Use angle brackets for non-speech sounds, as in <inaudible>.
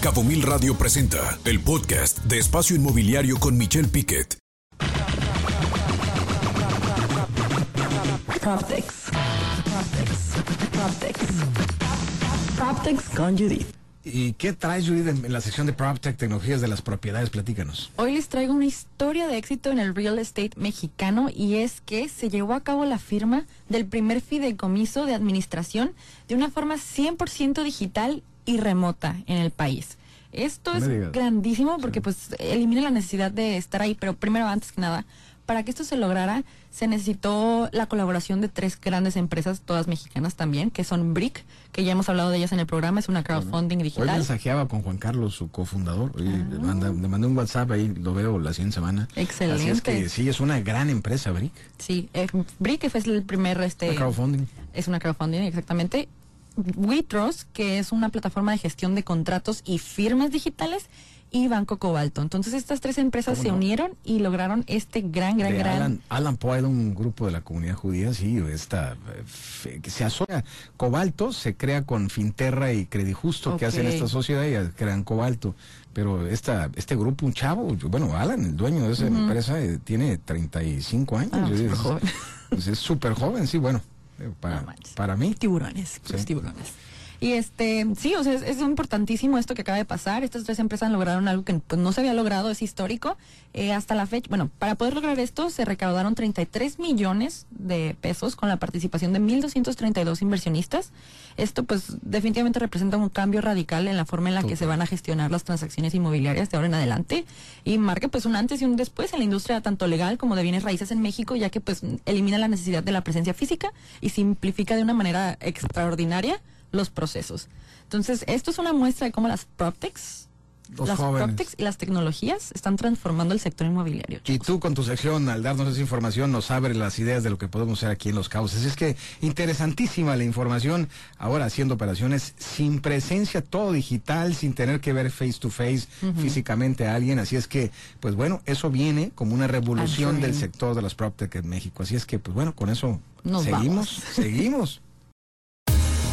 Cabo Mil Radio presenta el podcast de Espacio Inmobiliario con Michelle Piquet. Proptex. Proptex. Proptex. Proptex con Judith. ¿Y qué traes, Judith, en en la sección de PropTech, tecnologías de las propiedades? Platícanos. Hoy les traigo una historia de éxito en el real estate mexicano y es que se llevó a cabo la firma del primer fideicomiso de administración de una forma 100% digital y remota en el país. Esto es digas. grandísimo porque pues elimina la necesidad de estar ahí, pero primero antes que nada, para que esto se lograra se necesitó la colaboración de tres grandes empresas, todas mexicanas también, que son Brick, que ya hemos hablado de ellas en el programa, es una crowdfunding Hoy digital. mensajeaba con Juan Carlos, su cofundador. y le, manda- le mandé un WhatsApp ahí, lo veo la siguiente semana. Excelente. Así es que sí, es una gran empresa, Brick. Sí, eh, Brick fue el primer este Una crowdfunding. Es una crowdfunding, exactamente. WeTrust, que es una plataforma de gestión de contratos y firmas digitales, y Banco Cobalto. Entonces estas tres empresas ¿Cómo se no? unieron y lograron este gran, gran, de gran... Alan, Alan Poe, un grupo de la comunidad judía, sí, esta, eh, fe- que se asocia. Cobalto se crea con Finterra y Credijusto, que Ok. hacen esta sociedad y crean Cobalto. Pero esta, este grupo, un chavo, bueno, Alan, el dueño de esa empresa, eh, tiene 35 años. Ah, yo digo, súper joven. pues <laughs> es súper joven, sí, bueno, para, No para mí. tiburones, Sí. tiburones. Y este, sí, o sea, es, es importantísimo esto que acaba de pasar. Estas tres empresas lograron algo que pues, no se había logrado, es histórico. Eh, hasta la fecha, bueno, para poder lograr esto se recaudaron 33 millones de pesos con la participación de 1.232 inversionistas. Esto pues definitivamente representa un cambio radical en la forma en la que se van a gestionar las transacciones inmobiliarias de ahora en adelante y marca pues un antes y un después en la industria tanto legal como de bienes raíces en México, ya que pues elimina la necesidad de la presencia física y simplifica de una manera extraordinaria los procesos. Entonces, esto es una muestra de cómo las PropTechs, Los las. PropTechs y las tecnologías están transformando el sector inmobiliario. Y tú con tu sección, al darnos esa información, nos abre las ideas de lo que podemos hacer aquí en Los. Así es que interesantísima la información, ahora haciendo operaciones sin presencia, todo digital, sin tener que ver face to face físicamente a alguien. Así es que, pues bueno, eso viene como una revolución del sector de las PropTech en México. Así es que, pues bueno, con eso Nos seguimos, vamos. seguimos. <laughs>